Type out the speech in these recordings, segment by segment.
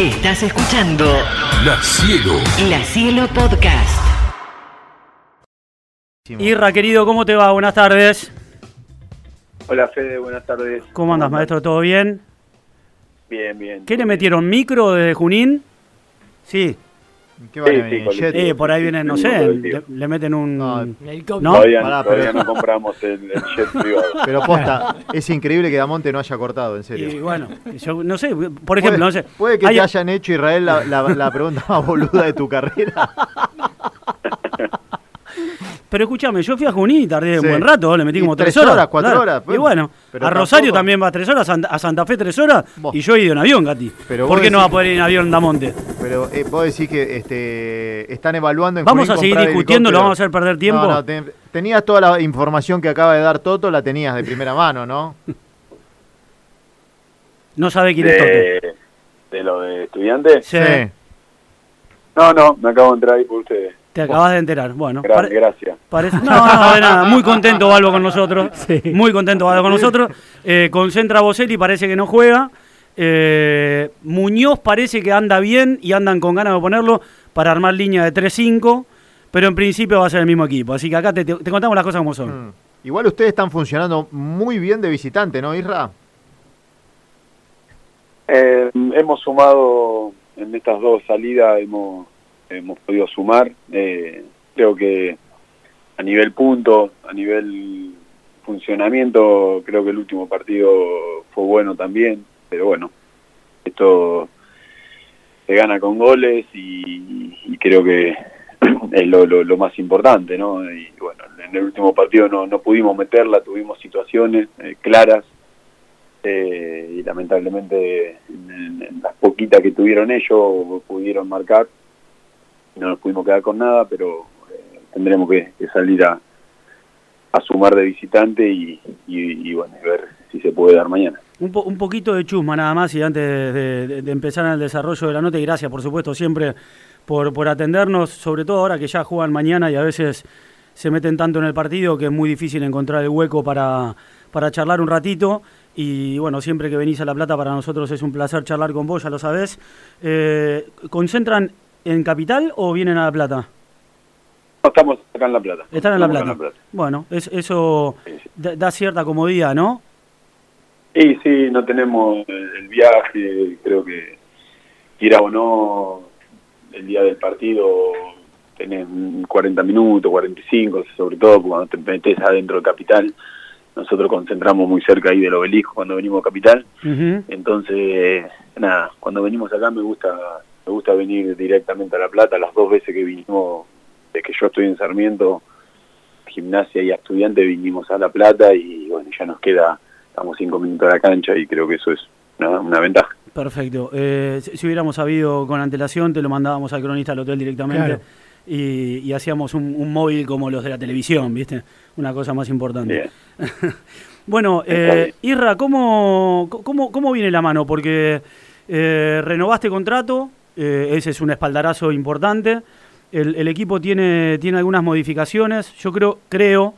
Estás escuchando La Cielo. La Cielo Podcast. Irra, querido, ¿cómo te va? Buenas tardes. Hola Fede, buenas tardes. ¿Cómo andas, maestro? ¿Todo bien? Bien, bien. ¿Qué le metieron? ¿Micro desde Junín? Sí. ¿Qué van Sí, a venir? sí, con- ¿Jet? Eh, por ahí vienen, no sé, le, le meten un... No, ¿No? Todavía, Pará, todavía pero- no compramos el, el jet privado. Pero posta, es increíble que Damonte no haya cortado, en Y serio. bueno, yo no sé, por ejemplo, no sé. puede, puede que hay- te hayan hecho Israel la, la- la pregunta más boluda de tu carrera. Pero escúchame, yo fui a Junín y tardé un Sí. buen rato, le metí Y como tres, tres horas. horas, cuatro horas, Y pues. bueno, Pero a Rosario tampoco- también va tres horas, a Santa, a Santa Fe tres horas, Vos. y yo he ido en avión, Gati. Pero ¿Por qué no va a poder ir en avión en Damonte? Pero eh, vos decís que este, están evaluando en Vamos Junín a seguir discutiendo, lo vamos a hacer perder tiempo. No, no, te- tenías toda la información que acaba de dar Toto, la tenías de primera mano, ¿no? No sabe quién es Toto. De, de lo de estudiantes. Sí, No, no, me acabo de entrar ahí por ustedes. Te acabas de enterar. Bueno, Gra- pare- Gracias. Parece- No, no, de nada. Muy contento Balbo con nosotros. Muy contento Balbo con nosotros. Eh, concentra Boselli, parece que no juega. Eh, Muñoz parece que anda bien y andan con ganas de ponerlo para armar línea de 3-5. Pero en principio va a ser el mismo equipo. Así que acá te, te- te contamos las cosas como son. Mm. Igual ustedes están funcionando muy bien de visitante, ¿no, Isra? Eh, hemos sumado en estas dos salidas, hemos, hemos podido sumar. Eh, creo que a nivel punto, a nivel funcionamiento, creo que el último partido fue bueno también. Pero bueno, esto se gana con goles y, y creo que es lo, lo, lo más importante, ¿no? Y bueno, en el último partido no, no pudimos meterla, tuvimos situaciones eh, claras eh, y lamentablemente en, las poquitas que tuvieron ellos pudieron marcar, no nos pudimos quedar con nada, pero eh, tendremos que, salir a, a sumar de visitante y, ver si se puede dar mañana. Un, un poquito de chusma nada más y antes de, de- de empezar el desarrollo de la nota y gracias por supuesto siempre por, por atendernos, sobre todo ahora que ya juegan mañana y a veces se meten tanto en el partido que es muy difícil encontrar el hueco para, para charlar un ratito y bueno, siempre que venís a La Plata para nosotros es un placer charlar con vos, ya lo sabés. Eh, ¿Concentran en Capital o vienen a La Plata? No, estamos acá en La Plata. Están en La Plata. Bueno, es, eso Sí, sí. da, da cierta comodidad, ¿no? Y sí, no tenemos el viaje, creo que quiera o no, el día del partido tenés 40 minutos, 45, sobre todo cuando te metes adentro de Capital. Nosotros concentramos muy cerca ahí del obelisco cuando venimos a Capital. Entonces, nada, cuando venimos acá me gusta me gusta venir directamente a La Plata. Las dos veces que vinimos, desde que yo estoy en Sarmiento, gimnasia y a estudiante, vinimos a La Plata y bueno, ya nos queda, estamos cinco minutos a la cancha y creo que eso es una, una ventaja. Perfecto. Eh, si, si hubiéramos sabido con antelación, te lo mandábamos al cronista al hotel directamente Claro. y, y hacíamos un, un móvil como los de la televisión, ¿viste? Una cosa más importante. Bueno, eh, Irra, ¿cómo, cómo, ¿cómo viene la mano? Porque eh, renovaste contrato, eh, ese es un espaldarazo importante. El, equipo tiene, tiene algunas modificaciones. Yo creo, creo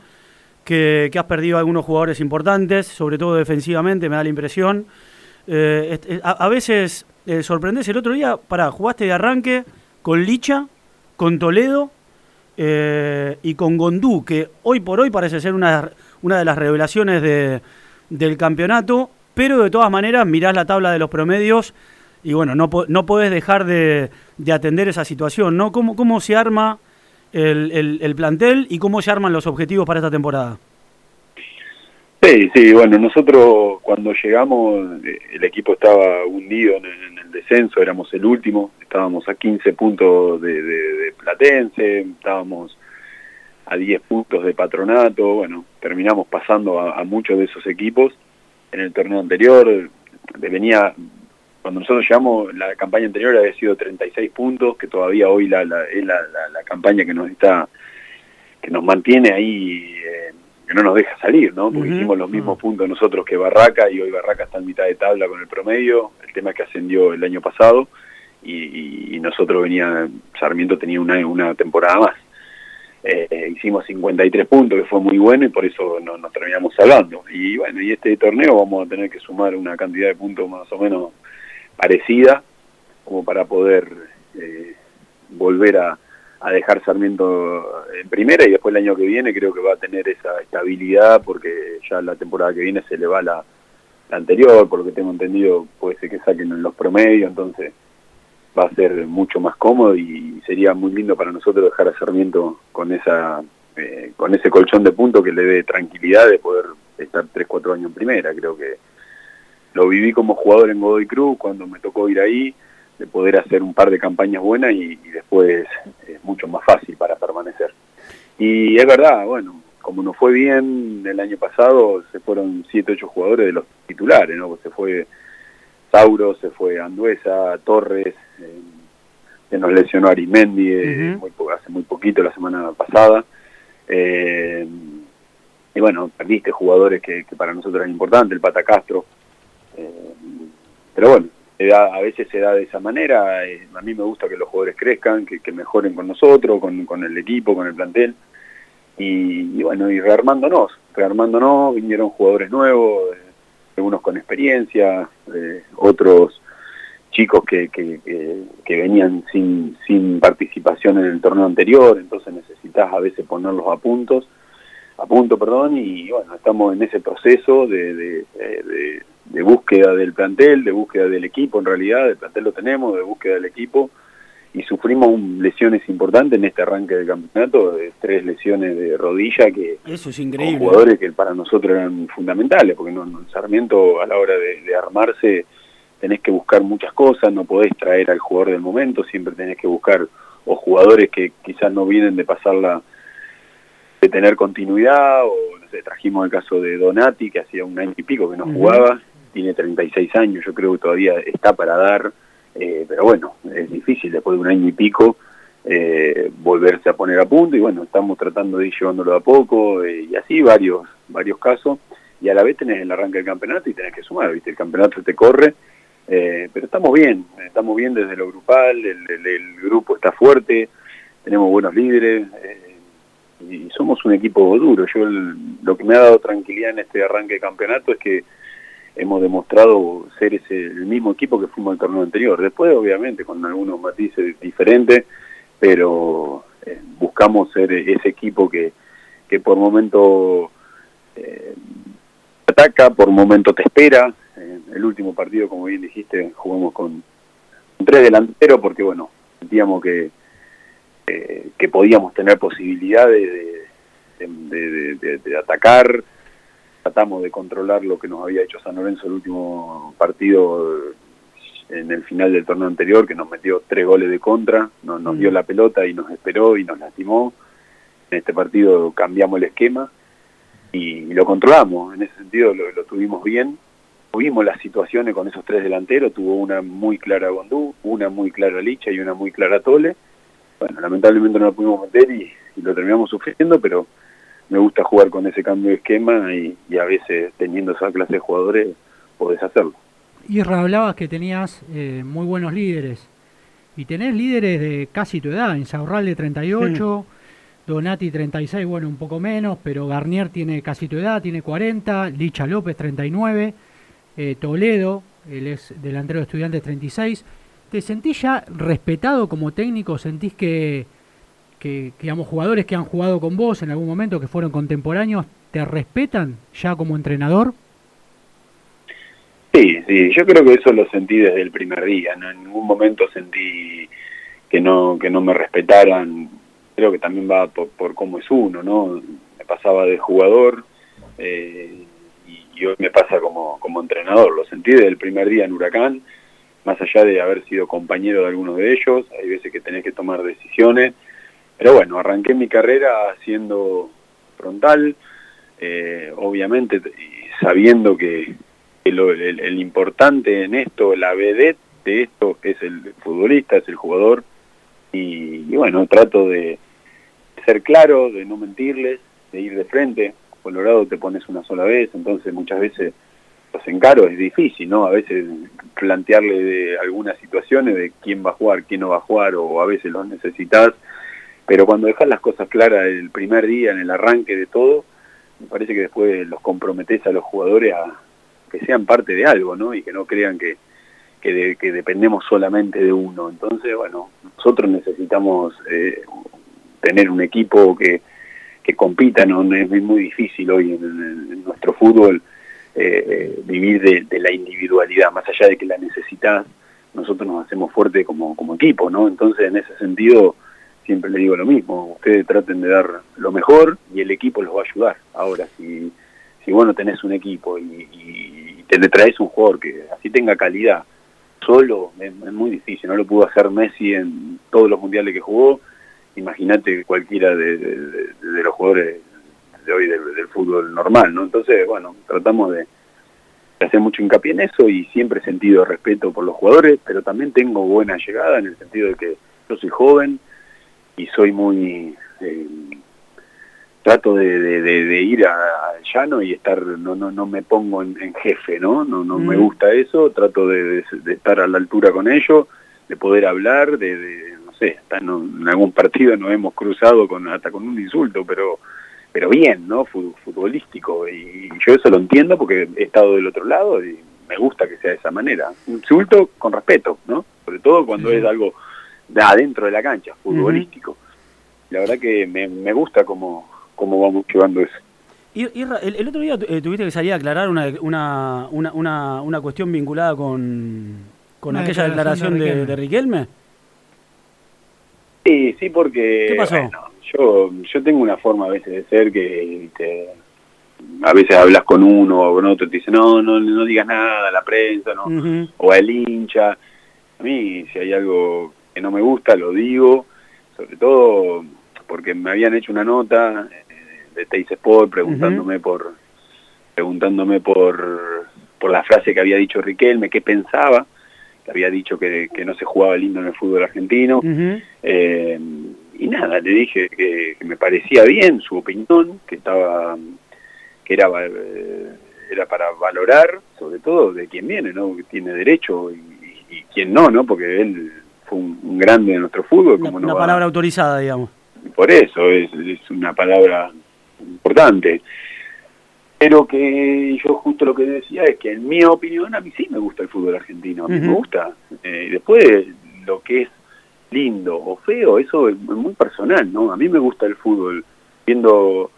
que, has perdido algunos jugadores importantes, sobre todo defensivamente, me da la impresión. Eh, eh, a, veces eh, sorprendés. El otro día, para jugaste de arranque con Licha, con Toledo y con Gondú, que hoy por hoy parece ser una, una de las revelaciones de- del campeonato, pero de todas maneras mirás la tabla de los promedios y bueno, no, no podés dejar de, de atender esa situación, ¿no? ¿Cómo, cómo se arma el, el- el plantel y cómo se arman los objetivos para esta temporada? Sí, sí, bueno, nosotros cuando llegamos eh, el equipo estaba hundido en, el descenso, éramos el último, estábamos a 15 puntos de, de- de Platense, estábamos a 10 puntos de Patronato, bueno, terminamos pasando a, a muchos de esos equipos. En el torneo anterior eh, venía, cuando nosotros llegamos, la campaña anterior había sido 36 puntos, que todavía hoy la, la- es la, la- la campaña que nos está, que nos mantiene ahí, eh, que no nos deja salir, ¿no? Porque hicimos los mismos puntos nosotros que Barraca y hoy Barraca está en mitad de tabla con el promedio. El tema es que ascendió el año pasado y, nosotros venía, Sarmiento tenía una, una temporada más. Eh, hicimos 53 puntos, que fue muy bueno y por eso no- nos terminamos salvando. Y bueno, y este torneo vamos a tener que sumar una cantidad de puntos más o menos parecida como para poder eh, volver a, a dejar Sarmiento en primera y después el año que viene creo que va a tener esa estabilidad porque ya la temporada que viene se le va la, la anterior, por lo que tengo entendido puede ser que saquen en los promedios, entonces va a ser mucho más cómodo y sería muy lindo para nosotros dejar a Sarmiento con esa eh, con ese colchón de puntos que le dé tranquilidad de poder estar 3, 4 años en primera, creo que lo viví como jugador en Godoy Cruz cuando me tocó ir ahí, de poder hacer un par de campañas buenas y, y después es mucho más fácil para permanecer. Y es verdad, bueno, como nos fue bien el año pasado, se fueron 7, 8 jugadores de los titulares, ¿no? Se fue Sauro, se fue Anduesa, Torres, eh, se nos lesionó Arimendi eh, muy hace muy poquito, la semana pasada. Eh, y bueno, perdiste jugadores que, que, para nosotros eran importantes, el Pata Castro. Eh, pero bueno, da, a veces se da de esa manera. Eh, a mí me gusta que los jugadores crezcan, que, mejoren con nosotros, con, con, el equipo, con el plantel. Y, y, bueno, y rearmándonos, rearmándonos, vinieron jugadores nuevos, eh, algunos con experiencia, otros chicos que, que, que, venían sin, sin participación en el torneo anterior, entonces necesitas a veces ponerlos a puntos, a punto, perdón, y bueno, estamos en ese proceso de, de, de búsqueda del plantel, de búsqueda del equipo, en realidad, el plantel lo tenemos, de búsqueda del equipo, y sufrimos lesiones importantes en este arranque del campeonato, de tres lesiones de rodilla que eso es increíble. jugadores que para nosotros eran fundamentales, porque no, no Sarmiento a la hora de, de, armarse tenés que buscar muchas cosas, no podés traer al jugador del momento, siempre tenés que buscar o jugadores que quizás no vienen de pasarla de tener continuidad, o no sé, trajimos el caso de Donati, que hacía un año y pico que no uh -huh. jugaba, tiene 36 años, yo creo que todavía está para dar, eh, pero bueno, es difícil después de un año y pico eh, volverse a poner a punto y bueno, estamos tratando de ir llevándolo a poco eh, y así varios varios casos y a la vez tenés el arranque del campeonato y tenés que sumar, ¿viste? El campeonato te corre, eh, pero estamos bien, estamos bien desde lo grupal, el, grupo está fuerte, tenemos buenos líderes y somos un equipo duro. Yo lo que me ha dado tranquilidad en este arranque de campeonato es que hemos demostrado ser ese, el mismo equipo que fuimos al torneo anterior. Después, obviamente, con algunos matices diferentes, pero eh, buscamos ser ese equipo que, que por momento eh, ataca, por momento te espera. Eh, el último partido, como bien dijiste, jugamos con, tres delanteros porque, bueno, sentíamos que, eh, que podíamos tener posibilidades de, de, de, de atacar, tratamos de controlar lo que nos había hecho San Lorenzo el último partido en el final del torneo anterior, que nos metió tres goles de contra, nos, nos dio la pelota y nos esperó y nos lastimó. En este partido cambiamos el esquema y, y lo controlamos, en ese sentido lo, lo, tuvimos bien. Tuvimos las situaciones con esos tres delanteros, tuvo una muy clara Gondú, una muy clara Licha y una muy clara Tole. Bueno, lamentablemente no la pudimos meter y, y lo terminamos sufriendo, pero me gusta jugar con ese cambio de esquema y, y, a veces teniendo esa clase de jugadores podés hacerlo. Y hablabas que tenías eh, muy buenos líderes y tenés líderes de casi tu edad, Insaurralde 38, sí. Donati 36, bueno, un poco menos, pero Garnier tiene casi tu edad, tiene 40, Licha López 39, eh, Toledo, él es delantero de estudiantes 36. ¿Te sentís ya respetado como técnico? ¿Sentís que que, digamos, jugadores que han jugado con vos en algún momento, que fueron contemporáneos, ¿te respetan ya como entrenador? Sí, sí, yo creo que eso lo sentí desde el primer día, ¿no? en ningún momento sentí que no, que no me respetaran, creo que también va por, por cómo es uno, ¿no? Me pasaba de jugador eh, y, hoy me pasa como, como entrenador, lo sentí desde el primer día en Huracán, más allá de haber sido compañero de algunos de ellos, hay veces que tenés que tomar decisiones, pero bueno, arranqué mi carrera siendo frontal, eh, obviamente sabiendo que, el, el, importante en esto, la vedette de esto es el futbolista, es el jugador, y, y, bueno, trato de ser claro, de no mentirles, de ir de frente. Colorado te pones una sola vez, entonces muchas veces los encaros es difícil, ¿no? A veces plantearle de algunas situaciones de quién va a jugar, quién no va a jugar, o a veces los necesitas pero cuando dejas las cosas claras el primer día, en el arranque de todo, me parece que después los comprometes a los jugadores a que sean parte de algo, ¿no? Y que no crean que, que, de- que dependemos solamente de uno. Entonces, bueno, nosotros necesitamos eh, tener un equipo que, que compita, no es muy difícil hoy en, nuestro fútbol eh, vivir de, de la individualidad, más allá de que la necesitas, nosotros nos hacemos fuerte como, como equipo, ¿no? Entonces, en ese sentido, siempre le digo lo mismo, ustedes traten de dar lo mejor y el equipo los va a ayudar. Ahora, si, si vos no tenés un equipo y, te le traes un jugador que así tenga calidad, solo es, es muy difícil, no lo pudo hacer Messi en todos los mundiales que jugó, imagínate cualquiera de, de- los jugadores de hoy del, del fútbol normal, ¿no? Entonces, bueno, tratamos de hacer mucho hincapié en eso y siempre he sentido respeto por los jugadores, pero también tengo buena llegada en el sentido de que yo soy joven y soy muy... eh, trato de, de- de- de ir a- al llano y estar, no, no, no me pongo en, en jefe, ¿no? No, no me Mm. gusta eso, trato de, estar a la altura con ellos, de poder hablar, de, de, no sé, hasta en, en algún partido nos hemos cruzado con hasta con un insulto, pero pero bien, ¿no? Fu- Futbolístico. Y yo eso lo entiendo porque he estado del otro lado y me gusta que sea de esa manera. Insulto con respeto, ¿no? Sobre todo cuando es algo de adentro de la cancha, futbolístico. La verdad que me, me gusta cómo, cómo vamos llevando eso. Ir- Irra, el, el otro día eh, tuviste que salir a aclarar una, una, una, una, una cuestión vinculada con, con aquella declaración declaración de, de de Riquelme. Sí, sí, porque ¿Qué pasó? bueno, yo, yo tengo una forma a veces de ser que viste, a veces hablas con uno o con otro y te dicen, no, no, no digas nada a la prensa, no, o al hincha. A mí, si hay algo que no me gusta, lo digo, sobre todo porque me habían hecho una nota eh, de Teis Sport preguntándome por preguntándome por, por la frase que había dicho Riquelme, qué pensaba, que había dicho que, que no se jugaba lindo en el fútbol argentino. Eh, y nada, le dije que, que me parecía bien su opinión, que estaba que era eh, era para valorar, sobre todo de quién viene, ¿no? Que tiene derecho y, y- y quién no, ¿no? Porque él fue un, un grande de nuestro fútbol, Una, como no una palabra autorizada, digamos. por eso es, es una palabra importante. Pero que yo justo lo que decía es que en mi opinión a mí sí me gusta el fútbol argentino, a mí me gusta. Eh, después lo que es lindo o feo, eso es muy personal, ¿no? A mí me gusta el fútbol. Viendo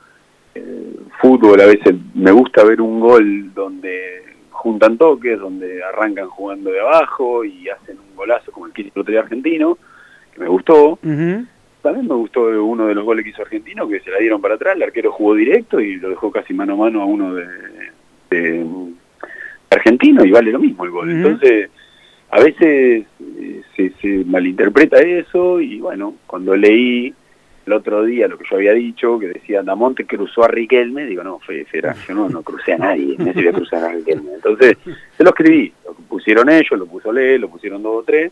eh, fútbol a veces me gusta ver un gol donde juntan toques, donde arrancan jugando de abajo y hacen un golazo como el que hizo el argentino, que me gustó. También me gustó uno de los goles que hizo Argentino, que se la dieron para atrás, el arquero jugó directo y lo dejó casi mano a mano a uno de, de Argentino y vale lo mismo el gol. Entonces, a veces eh, se, se malinterpreta eso y bueno, cuando leí el otro día lo que yo había dicho, que decía Damonte cruzó a Riquelme, digo, no, fue, era, yo no, no crucé a nadie, no se voy a cruzar a Riquelme. Entonces, se lo escribí, lo pusieron ellos, lo puso Le, lo pusieron dos o tres,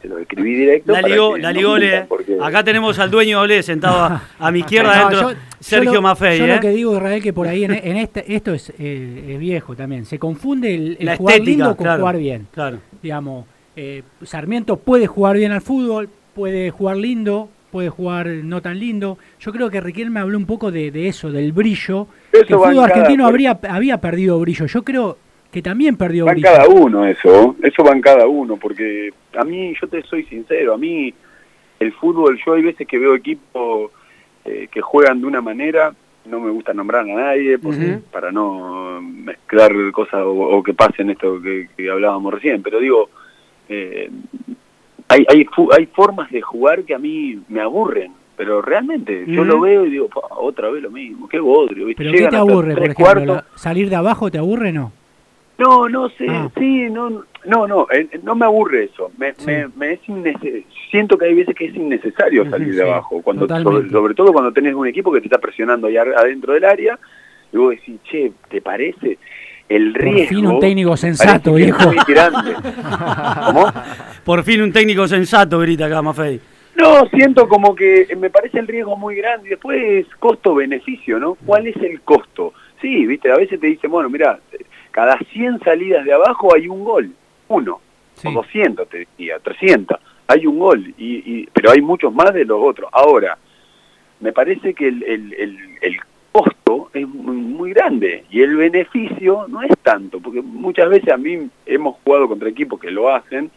se lo escribí directo. La ligó, la no ligó Le. mientan, porque- Acá tenemos al dueño de Olé sentado a, a mi izquierda No, dentro. yo- Sergio yo lo- Maffei, Yo ¿eh? lo que digo, Israel, que por ahí en, en este, esto es, eh, es viejo también. Se confunde el, el La jugar estética, lindo con claro. jugar bien. Claro. Digamos, eh, Sarmiento puede jugar bien al fútbol, puede jugar lindo, puede jugar no tan lindo. Yo creo que Riquelme habló un poco de, de eso, del brillo. Eso que el fútbol argentino por- habría, había perdido brillo. Yo creo que también perdió Va en brillo. cada uno eso, eso va en cada uno, porque a mí, yo te soy sincero, a mí el fútbol, yo hay veces que veo equipos eh, que juegan de una manera, no me gusta nombrar a nadie porque, para no mezclar cosas o, o que pasen esto que, que hablábamos recién, pero digo, eh, hay, hay, hay formas de jugar que a mí me aburren. Pero realmente, yo lo veo y digo, "Pa, otra vez lo mismo, qué bodrio. ¿viste? Pero ¿qué Llegan te hasta aburre, por ejemplo? La- ¿Salir de abajo te aburre no? No, no sé, Ah. sí, no, no, no, eh, no me aburre eso. Me, Sí. me, me es siento que hay veces que es innecesario salir sí, de abajo, cuando sobre, sobre todo cuando tenés un equipo que te está presionando allá adentro del área y vos decís, che, ¿te parece? El Por riesgo. fin un técnico sensato, viejo. muy grande. ¿Cómo? Por fin un técnico sensato, grita acá Maffei. No, siento como que me parece el riesgo muy grande. y Después, costo-beneficio, ¿no? ¿Cuál es el costo? Sí, viste, a veces te dicen, bueno, mira, cada 100 salidas de abajo hay un gol, uno, Sí. o 200, te decía, 300, hay un gol, y, y- pero hay muchos más de los otros. Ahora, me parece que el, el, el, el costo es muy muy grande y el beneficio no es tanto, porque muchas veces a mí hemos jugado contra equipos que lo hacen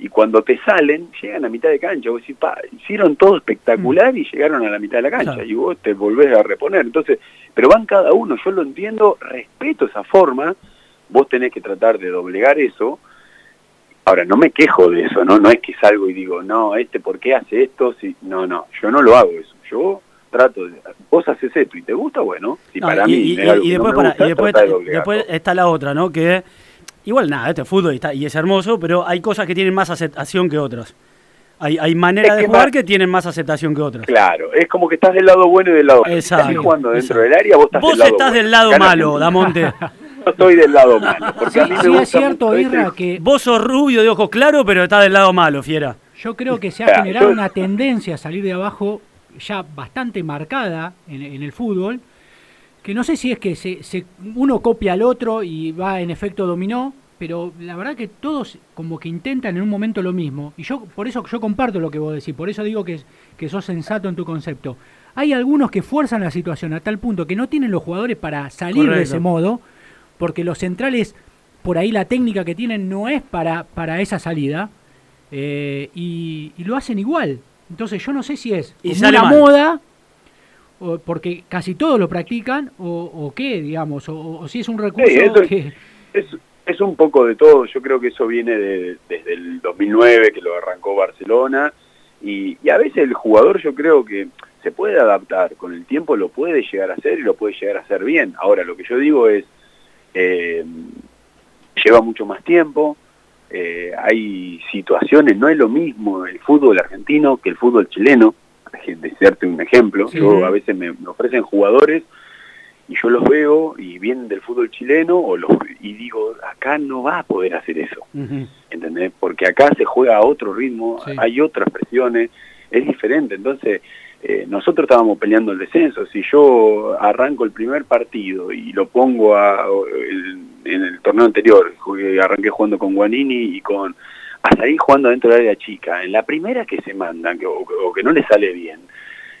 y cuando te salen, llegan a mitad de cancha. Vos decís, pa, hicieron todo espectacular y llegaron a la mitad de la cancha Claro. y vos te volvés a reponer. Entonces, pero van cada uno, yo lo entiendo, respeto esa forma, vos tenés que tratar de doblegar eso. Ahora, no me quejo de eso, ¿no? No es que salgo y digo, no, este, ¿por qué hace esto? Si, no, no, yo no lo hago eso. Yo trato de... Vos haces esto y te gusta, bueno, si No, para y, mí y- es algo y que no después, me para- gusta, y después, de está la otra, ¿no? Que igual nada, este es fútbol y, está- y es hermoso, pero hay cosas que tienen más aceptación que otras. Hay, hay maneras Es de que jugar más- que tienen más aceptación que otras. Claro, es como que estás del lado bueno y del lado malo. Exacto, estás jugando dentro exacto. del área, vos estás Vos del lado estás bueno. del lado malo, Damonte. Yo estoy del lado malo, porque Sí, a mí me sí gusta es cierto, Isra, que Vos sos rubio de ojos claros, pero estás del lado malo, fiera. yo creo que se ha Claro, generado yo- una tendencia a salir de abajo ya bastante marcada en, en el fútbol, que no sé si es que se, se- uno copia al otro y va en efecto dominó, pero la verdad que todos como que intentan en un momento lo mismo. Y yo por eso yo comparto lo que vos decís, por eso digo que, que sos sensato en tu concepto. Hay algunos que fuerzan la situación a tal punto que no tienen los jugadores para salir de ese modo, porque los centrales, por ahí la técnica que tienen no es para, para esa salida, eh, y, y lo hacen igual. Entonces yo no sé si es Y una mal. moda, o porque casi todos lo practican, o, o qué, digamos, o, o si es un recurso que... Es, es un poco de todo, yo creo que eso viene de- desde el 2009 que lo arrancó Barcelona y, y a veces el jugador yo creo que se puede adaptar, con el tiempo lo puede llegar a hacer y lo puede llegar a hacer bien. Ahora lo que yo digo es, eh, lleva mucho más tiempo, eh, hay situaciones, no es lo mismo el fútbol argentino que el fútbol chileno, de decirte un ejemplo, Sí. yo a veces me, me ofrecen jugadores y yo los veo y vienen del fútbol chileno o los y digo acá no va a poder hacer eso Ujú. ¿entendés? porque acá se juega a otro ritmo Sí. hay otras presiones es diferente entonces eh, nosotros estábamos peleando el descenso. Si yo arranco el primer partido y lo pongo a, el- en el torneo anterior jugué- arranqué jugando con Guanini y con a salir jugando dentro del área chica en la primera que se mandan que, o, o que no le sale bien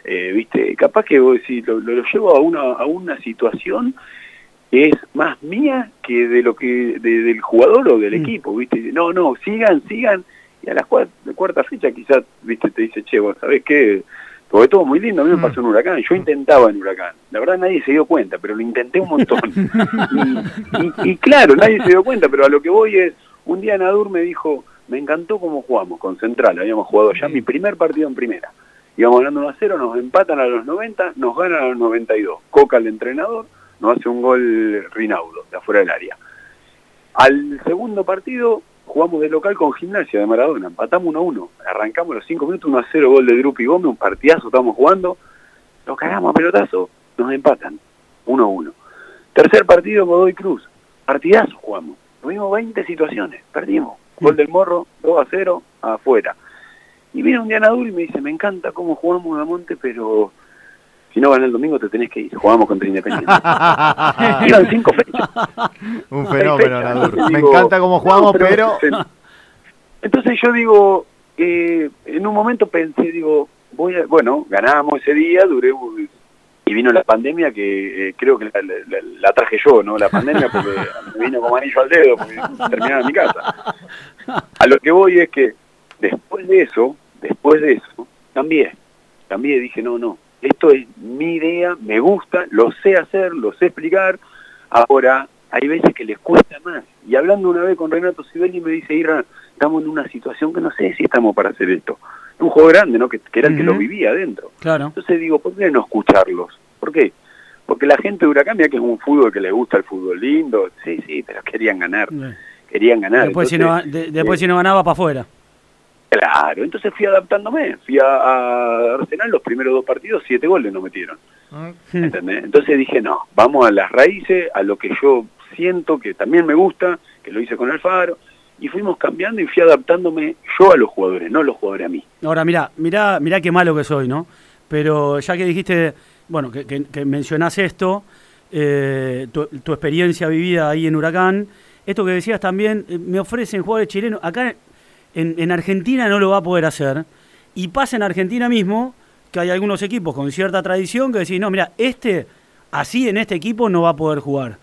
eh, viste capaz que lo- lo llevo a una a una situación que es más mía que de lo que de- del jugador o del Mm. equipo viste. No no sigan sigan. Y a la cuarta, cuarta fecha quizás viste te dice che vos sabés qué porque todo muy lindo a mí me Mm. pasó en Huracán yo intentaba en Huracán la verdad nadie se dio cuenta pero lo intenté un montón y, y- y claro nadie se dio cuenta pero a lo que voy es un día Nadur me dijo me encantó cómo jugamos con Central habíamos jugado ya mi primer partido en primera íbamos ganando 1 a 0, nos empatan a los 90, nos ganan a los 92. Coca, el entrenador, nos hace un gol Rinaudo, de afuera del área. Al segundo partido jugamos de local con Gimnasia de Maradona, empatamos 1 a 1. Arrancamos los 5 minutos, 1 a 0, gol de Drupi Gómez, un partidazo, estamos jugando. Nos cagamos a pelotazo, nos empatan 1 a 1. Tercer partido, Godoy Cruz, partidazo jugamos. Tuvimos 20 situaciones, perdimos. Gol del Morro, 2 a 0, afuera. Y viene un día Nadur y me dice, me encanta cómo jugamos Monte, pero si no gana el domingo te tenés que ir. Jugamos contra Independiente. Iban cinco fechas. Un fenómeno, fechas. Entonces Me digo, encanta cómo jugamos, no, pero... Entonces yo digo, eh, en un momento pensé, digo, voy a, bueno, ganábamos ese día, duré y vino la pandemia que eh, creo que la, la- la- la traje yo, ¿no? La pandemia porque me vino como anillo al dedo porque terminaba en mi casa. A lo que voy es que después de eso, después de eso, cambié. Cambié, dije, no, no, esto es mi idea, me gusta, lo sé hacer, lo sé explicar. Ahora, hay veces que les cuesta más. Y hablando una vez con Renato Sibeli me dice, Ira, estamos en una situación que no sé si estamos para hacer esto. Un juego grande, ¿no? Que, que era el que lo vivía adentro. Claro. Entonces digo, ¿por qué no escucharlos? ¿Por qué? Porque la gente de Huracán, mira que es un fútbol que le gusta el fútbol lindo, sí, sí, pero querían ganar, querían ganar. Después, si no, de- después eh, si no ganaba para afuera. Claro, entonces fui adaptándome, fui a, a Arsenal, los primeros dos partidos, siete goles nos metieron, Mm. ¿entendés? Entonces dije, no, vamos a las raíces, a lo que yo siento, que también me gusta, que lo hice con Alfaro, y fuimos cambiando y fui adaptándome yo a los jugadores, no los jugadores a mí. Ahora, mira, mira, mira qué malo que soy, ¿no? Pero ya que dijiste, bueno, que, que- que mencionás esto, eh, tu, tu experiencia vivida ahí en Huracán, esto que decías también, eh, me ofrecen jugadores chilenos, acá en, en Argentina no lo va a poder hacer, y pasa en Argentina mismo que hay algunos equipos con cierta tradición que decís, no, mira, este así en este equipo no va a poder jugar.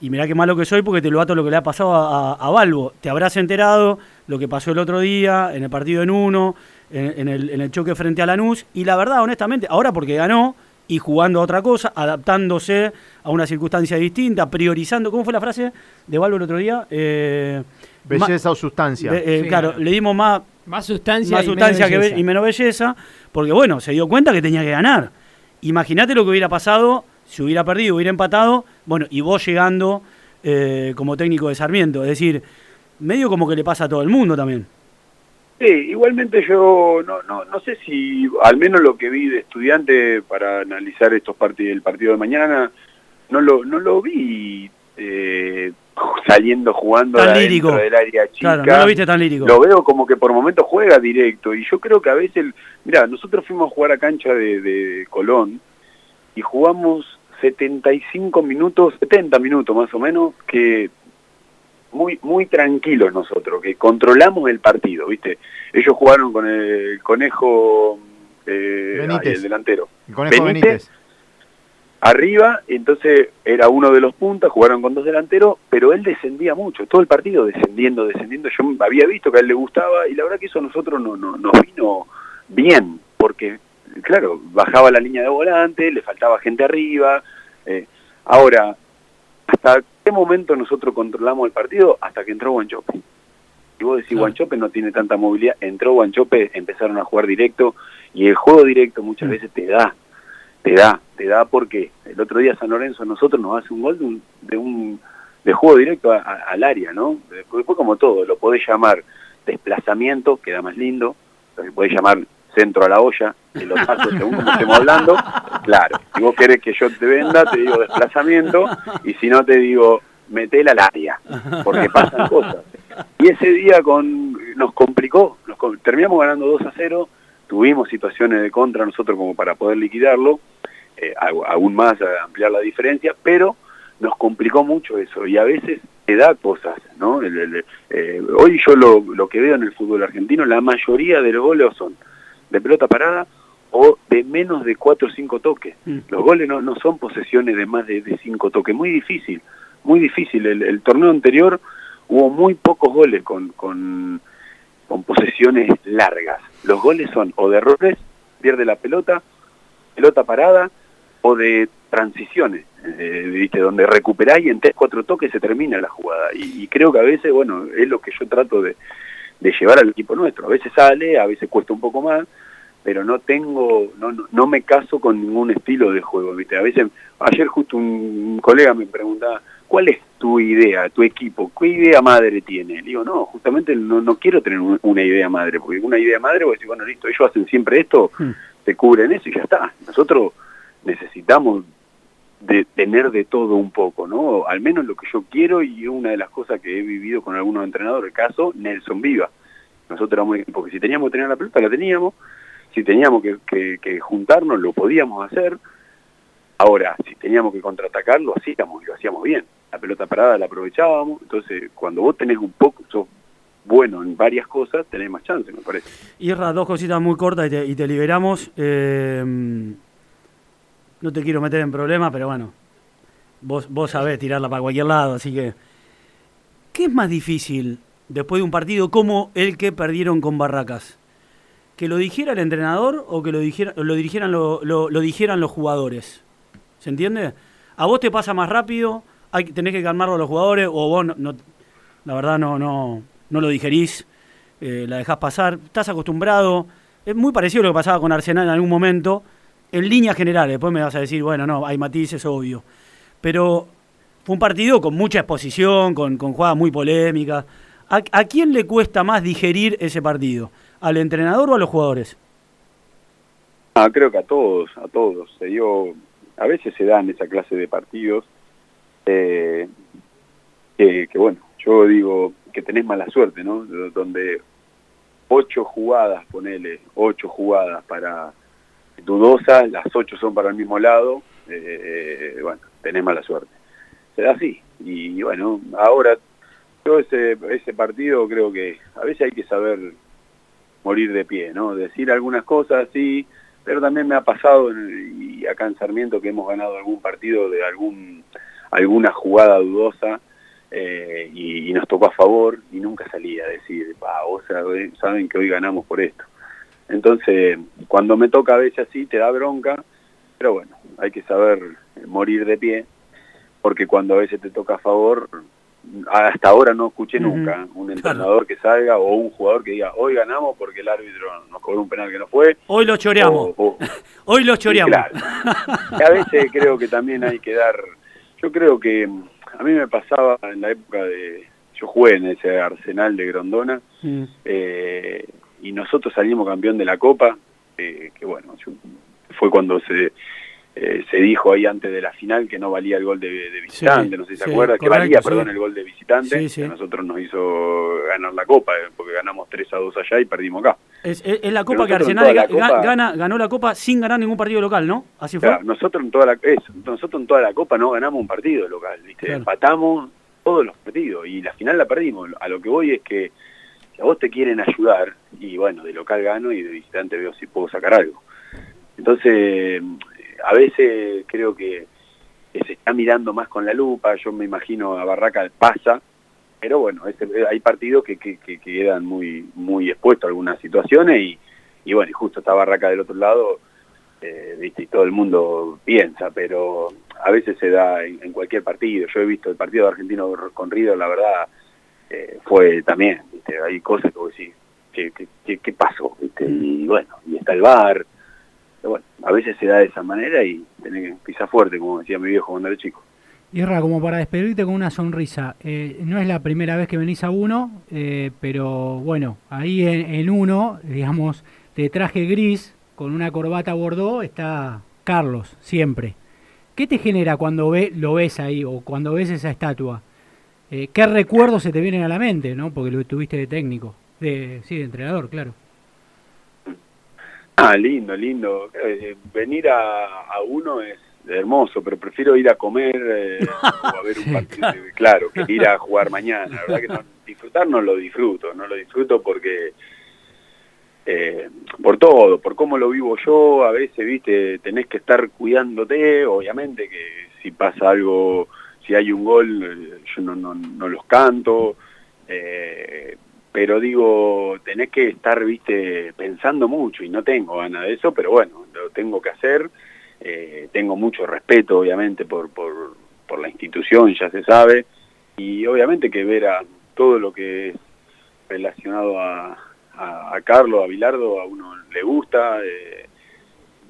Y mirá qué malo que soy porque te lo ato lo que le ha pasado a, a, Balbo. Te habrás enterado lo que pasó el otro día en el partido en uno, en, el, en el choque frente a Lanús. Y la verdad, honestamente, ahora porque ganó y jugando a otra cosa, adaptándose a una circunstancia distinta, priorizando. ¿Cómo fue la frase de Balbo el otro día? Eh, belleza o sustancia. Eh, claro, le dimos más, más sustancia, más sustancia que, y menos belleza, porque bueno, se dio cuenta que tenía que ganar. Imagínate lo que hubiera pasado si hubiera perdido, hubiera empatado, bueno, y vos llegando eh, como técnico de Sarmiento. Es decir, medio como que le pasa a todo el mundo también. Sí, igualmente yo no, no, no sé si, al menos lo que vi de estudiante para analizar estos partidos, el partido de mañana, no lo, no lo vi eh, saliendo jugando tan lírico. del área chica. Claro, no lo viste tan lírico. Lo veo como que por momentos juega directo y yo creo que a veces, mira, nosotros fuimos a jugar a cancha de, de Colón y jugamos 75 minutos, 70 minutos más o menos, que muy muy tranquilos nosotros, que controlamos el partido, ¿viste? Ellos jugaron con el conejo, eh, el delantero. El conejo Benítez, Arriba, entonces era uno de los puntas, jugaron con dos delanteros, pero él descendía mucho, todo el partido descendiendo, descendiendo. Yo había visto que a él le gustaba y la verdad que eso a nosotros no, no, nos vino bien, porque claro, bajaba la línea de volante, le faltaba gente arriba. Eh, ahora, ¿hasta qué momento nosotros controlamos el partido? Hasta que entró Guanchope. Y vos decís, Guanchope no tiene tanta movilidad. Entró Guanchope, empezaron a jugar directo, y el juego directo muchas veces te da, te da, te da porque el otro día San Lorenzo nosotros nos hace un gol de un, de, un, de juego directo al área, ¿no? Después como todo, lo podés llamar desplazamiento, queda más lindo, lo podés llamar centro a la olla, pasos según como estemos hablando, claro, si vos querés que yo te venda, te digo desplazamiento, y si no te digo metela al área, porque pasan cosas. Y ese día con nos complicó, nos, terminamos ganando 2 a 0, tuvimos situaciones de contra nosotros como para poder liquidarlo, eh, aún más ampliar la diferencia, pero nos complicó mucho eso y a veces te da cosas, ¿no? Eh, hoy yo lo, lo que veo en el fútbol argentino, la mayoría de los goles son de pelota parada o de menos de 4 o 5 toques. Mm. Los goles no, no son posesiones de más de 5 toques, muy difícil, muy difícil. El, torneo anterior hubo muy pocos goles con, con, con posesiones largas. Los goles son o de errores, pierde la pelota, pelota parada, o de transiciones, eh, ¿viste? donde recuperáis y en 3, 4 toques se termina la jugada. Y, creo que a veces, bueno, es lo que yo trato de, de llevar al equipo nuestro. A veces sale, a veces cuesta un poco más, pero no tengo, no, no, me caso con ningún estilo de juego, ¿viste? A veces, ayer justo un, colega me preguntaba, ¿cuál es tu idea, tu equipo? ¿Qué idea madre tiene? Le digo, no, justamente no, no quiero tener una idea madre, porque una idea madre, voy a decir, bueno, listo, ellos hacen siempre esto, hmm. se cubren eso y ya está. Nosotros necesitamos de tener de todo un poco, ¿no? Al menos lo que yo quiero y una de las cosas que he vivido con algunos entrenadores, el caso Nelson Viva. Nosotros éramos un equipo que si teníamos que tener la pelota, la teníamos, si teníamos que, que, juntarnos, lo podíamos hacer. Ahora, si teníamos que contraatacar, lo hacíamos y lo hacíamos bien. La pelota parada la aprovechábamos, entonces cuando vos tenés un poco, sos bueno en varias cosas, tenés más chance, me parece. Irra, dos cositas muy cortas y te, liberamos. Eh no te quiero meter en problemas, pero bueno, vos, vos sabés tirarla para cualquier lado, así que... ¿Qué es más difícil después de un partido como el que perdieron con Barracas? ¿Que lo dijera el entrenador o que lo, dijera, lo, dirigieran, lo, lo, dijeran los jugadores? ¿Se entiende? A vos te pasa más rápido, hay, tenés que calmarlo a los jugadores o vos, no, la verdad, no, no, no lo digerís, eh, la dejás pasar, estás acostumbrado. Es muy parecido a lo que pasaba con Arsenal en algún momento, en líneas generales, después me vas a decir, bueno, no, hay matices, obvio. Pero fue un partido con mucha exposición, con, con jugadas muy polémicas. ¿A, quién le cuesta más digerir ese partido? ¿Al entrenador o a los jugadores? Ah, creo que a todos, a todos. Se dio, a veces se dan esa clase de partidos eh, que, bueno, yo digo que tenés mala suerte, ¿no? Donde ocho jugadas, ponele, ocho jugadas para dudosas, las ocho son para el mismo lado, eh, bueno, tenés mala suerte. Será así. Y bueno, ahora ese, ese partido creo que a veces hay que saber morir de pie, ¿no? Decir algunas cosas, sí, pero también me ha pasado, en- y acá en Sarmiento, que hemos ganado algún partido de algún alguna jugada dudosa eh, y, y nos tocó a favor y nunca salía a decir, "Pa, vos sabe- saben que hoy ganamos por esto. Entonces, cuando me toca a veces así, te da bronca, pero bueno, hay que saber morir de pie, porque cuando a veces te toca a favor, hasta ahora no escuché nunca un entrenador que salga o un jugador que diga, hoy ganamos porque el árbitro nos cobró un penal que no fue. Hoy lo choreamos. o- o- Hoy lo choreamos. Claro. A veces creo que también hay que dar, yo creo que mm, a mí me pasaba en la época de, yo jugué en ese Arsenal de Grondona Mm. eh, y nosotros salimos campeón de la Copa, eh, que bueno, yo- fue cuando se eh, se dijo ahí antes de la final que no valía el gol de, de visitante, Sí, no sé si se sí, acuerda, que valía, sí. perdón, el gol de visitante, que a nosotros nos hizo ganar la Copa, eh, porque ganamos 3 a 2 allá y perdimos acá. Es, es- es la copa que Arsenal la Copa- gana, ganó la copa sin ganar ningún partido local, ¿no? Así fue. Claro, nosotros en toda la eso, nosotros en toda la Copa no ganamos un partido local, ¿viste? Claro. Empatamos todos los partidos y la final la perdimos. A lo que voy es que si a vos te quieren ayudar y bueno, de local gano y de visitante veo si puedo sacar algo. Entonces, a veces creo que, que se está mirando más con la lupa, yo me imagino a Barraca pasa, pero bueno, hay partidos que, que, que quedan muy muy expuestos a algunas situaciones y, y bueno, y justo está Barraca del otro lado, eh, ¿viste? y todo el mundo piensa, pero a veces se da en, en cualquier partido. Yo he visto el partido de argentino con River, la verdad, eh, fue también, ¿viste? hay cosas que vos decís, ¿qué, qué, qué- qué pasó? ¿viste? Y bueno, y está el bar. Pero bueno, a veces se da de esa manera y tenés que pisar fuerte, como decía mi viejo cuando era chico. Irra, como para despedirte con una sonrisa, eh, no es la primera vez que venís a uno, eh, pero bueno, ahí en, uno, digamos, de traje gris, con una corbata bordó, está Carlos, siempre. ¿Qué te genera cuando lo ves ahí o cuando ves esa estatua? Eh, ¿Qué recuerdos se te vienen a la mente, no? Porque lo tuviste de técnico, de, sí, de entrenador, claro. Ah, lindo, lindo. Venir a, a uno es hermoso, pero prefiero ir a comer eh, o a ver un partido, claro, que ir a jugar mañana. La verdad que no, disfrutar no lo disfruto, no lo disfruto porque eh, por todo, por cómo lo vivo yo, a veces, viste, tenés que estar cuidándote, obviamente que si pasa algo, si hay un gol, eh, yo no, no, no los canto, eh, pero digo, tenés que estar, viste, pensando mucho y no tengo ganas de eso, pero bueno, lo tengo que hacer, eh, tengo mucho respeto, obviamente, por, por, por la institución, ya se sabe, y obviamente que ver a todo lo que es relacionado a, a, Carlos, a Bilardo, a uno le gusta, eh,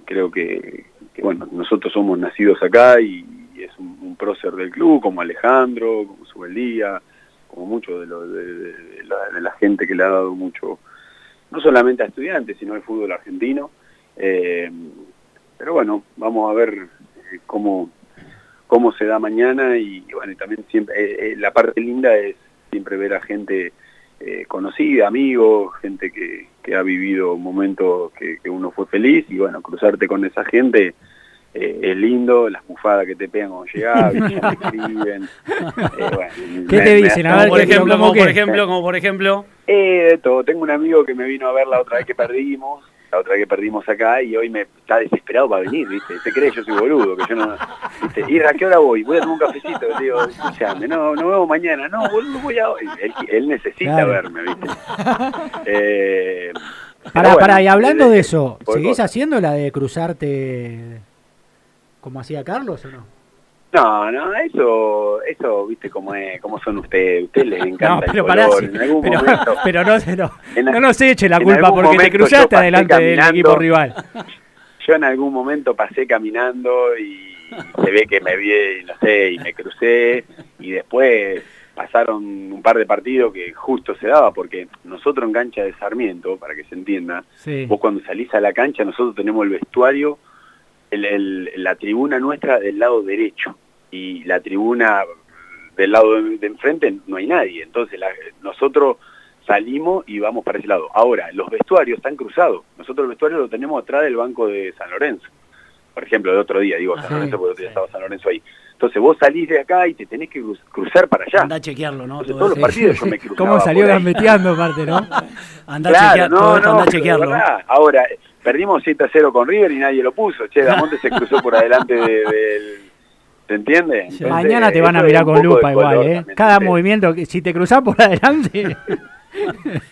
creo que, bueno, nosotros somos nacidos acá y, es un, prócer del club, como Alejandro, como Subeldía, como mucho de, lo, de, de la, de la gente que le ha dado mucho, no solamente a estudiantes, sino al fútbol argentino. Eh, pero bueno, vamos a ver eh, cómo, cómo se da mañana y, y bueno, y también siempre, eh, eh, la parte linda es siempre ver a gente eh, conocida, amigos, gente que, que ha vivido momentos que, que uno fue feliz y bueno, cruzarte con esa gente eh, es lindo, las bufadas que te pegan cuando ya te escriben. eh, bueno, ¿Qué me- te dicen? A ver, por ¿qué- ejemplo, como por ejemplo, como por ejemplo. Eh, de todo. Tengo un amigo que me vino a ver la otra vez que perdimos, la otra que perdimos acá, y hoy me está desesperado para venir, ¿viste? Se cree yo soy boludo, que yo no... ¿viste? ¿Y a qué hora voy? Voy a tomar un cafecito. Le digo, escuchame, no, nos vemos mañana. No, boludo, voy a hoy. Él, él necesita Claro. verme, ¿viste? Eh, bueno, pará, y hablando de eso, ¿seguís haciendo la de cruzarte como hacía Carlos o no? No, no, eso, eso, viste cómo es, cómo son ustedes, ustedes les encanta No, el pero color, pará, sí, en algún pero, momento, pero no, se no, En- no nos eche la culpa porque te cruzaste adelante del equipo rival. yo en algún momento pasé caminando y se ve que me vi, no sé, y me crucé y después pasaron un par de partidos que justo se daba porque nosotros en cancha de Sarmiento, para que se entienda, Sí. vos cuando salís a la cancha nosotros tenemos el vestuario, el- el- la tribuna nuestra del lado derecho y la tribuna del lado de, de enfrente no hay nadie, entonces la- nosotros salimos y vamos para ese lado. Ahora, los vestuarios están cruzados, nosotros el vestuario lo tenemos atrás del banco de San Lorenzo, por ejemplo, el otro día, digo San Ajá. Lorenzo porque el otro día Sí. estaba San Lorenzo ahí. Entonces vos salís de acá y te tenés que cruz- cruzar para allá. Anda a chequearlo, ¿no? Entonces, Todo todos los partidos yo me cruzaba ¿Cómo salió gambeteando aparte, no? Anda a Claro, chequear, todo no, esto, anda a chequearlo. Ahora, perdimos 7 a 0 con River y nadie lo puso. Che, Damonte se cruzó por adelante de- del... ¿Se entiende? Entonces, Mañana te van a mirar con lupa de igual, color ¿eh? también, Cada ¿entendés? movimiento, que si te cruzás por adelante...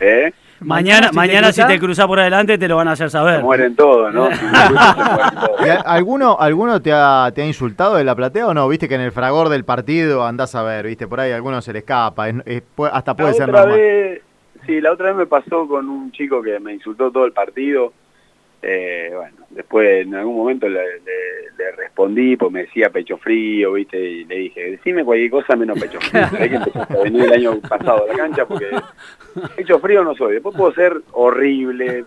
¿Eh? Mañana, mañana si te cruzás por adelante te lo van a hacer Se saber. mueren todos, ¿no? Si mueren todos. ¿Y a- ¿Alguno, alguno te, ha, te ha insultado de la platea o no? Viste que en el fragor del partido andás a ver, viste, por ahí a alguno se le escapa, es- es- hasta puede la ser otra normal. vez, sí, la otra vez me pasó con un chico que me insultó todo el partido. Eh, bueno, después en algún momento le, le- le respondí, pues me decía pecho frío, ¿viste? Y le dije, decime cualquier cosa menos pecho frío. Sé que empezaste a venir el año pasado a la cancha porque pecho frío no soy. Después puedo ser horrible,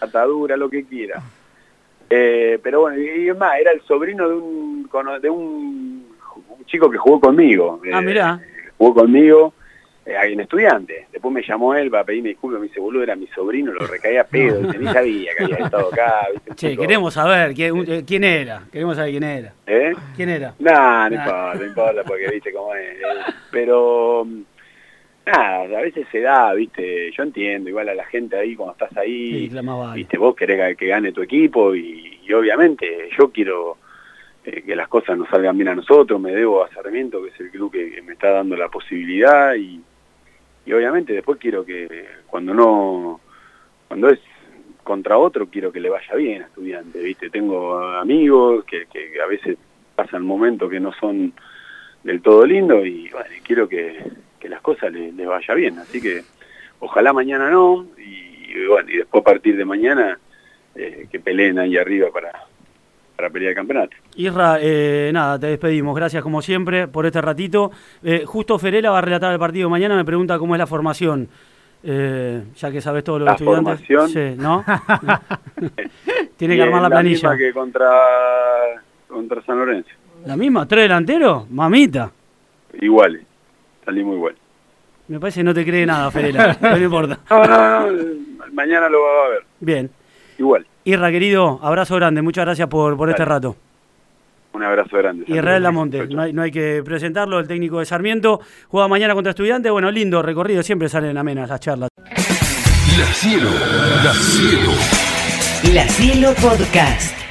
atadura, lo que quiera. Eh, pero bueno, y es más, era el sobrino de un, de un, un chico que jugó conmigo. Ah, Eh, mirá. jugó conmigo eh, ahí en estudiante. Después me llamó él para pedirme disculpas, me dice, boludo, era mi sobrino, lo recaía a pedo, dice, ni sabía que había estado acá. ¿viste? Che, queremos saber quién, eh, quién era. Queremos saber quién era. ¿Eh? ¿Quién era? Nah, no Nah. importa, no importa, porque viste cómo es. eh, Pero, nada, a veces se da, viste, yo entiendo, igual a la gente ahí, cuando estás ahí, Sí, la más vale. viste, vos querés que- que gane tu equipo y, y obviamente yo quiero eh, que las cosas nos salgan bien a nosotros, me debo a Sarmiento, que es el club que, que me está dando la posibilidad y, y obviamente después quiero que cuando no, cuando es contra otro, quiero que le vaya bien a estudiante, viste, tengo amigos que, a veces pasan momentos que no son del todo lindos y bueno, quiero que, que las cosas le, le vaya bien, así que ojalá mañana no y, y bueno, y después a partir de mañana eh, que peleen ahí arriba para, para pelear el campeonato. Isra, eh, nada, te despedimos. Gracias como siempre por este ratito. Eh, justo Ferela va a relatar el partido mañana. Me pregunta cómo es la formación. Eh, ya que sabes todo lo de ¿La estudiantes. formación? Sí, ¿no? Tiene que armar es la planilla. misma que contra, contra San Lorenzo, ¿La misma? ¿Tres delanteros? Mamita. iguales, salimos igual. Me parece que no te cree nada, Ferela. no importa. No, no, no, mañana lo va a ver, Bien. Igual. Irra, querido, abrazo grande. Muchas gracias por, por este rato. Un abrazo grande. Israel. Lamonte, no hay, no hay que presentarlo, el técnico de Sarmiento. Juega mañana contra estudiantes. Bueno, lindo recorrido, siempre salen amenas las charlas. La cielo, la cielo. La Cielo Podcast.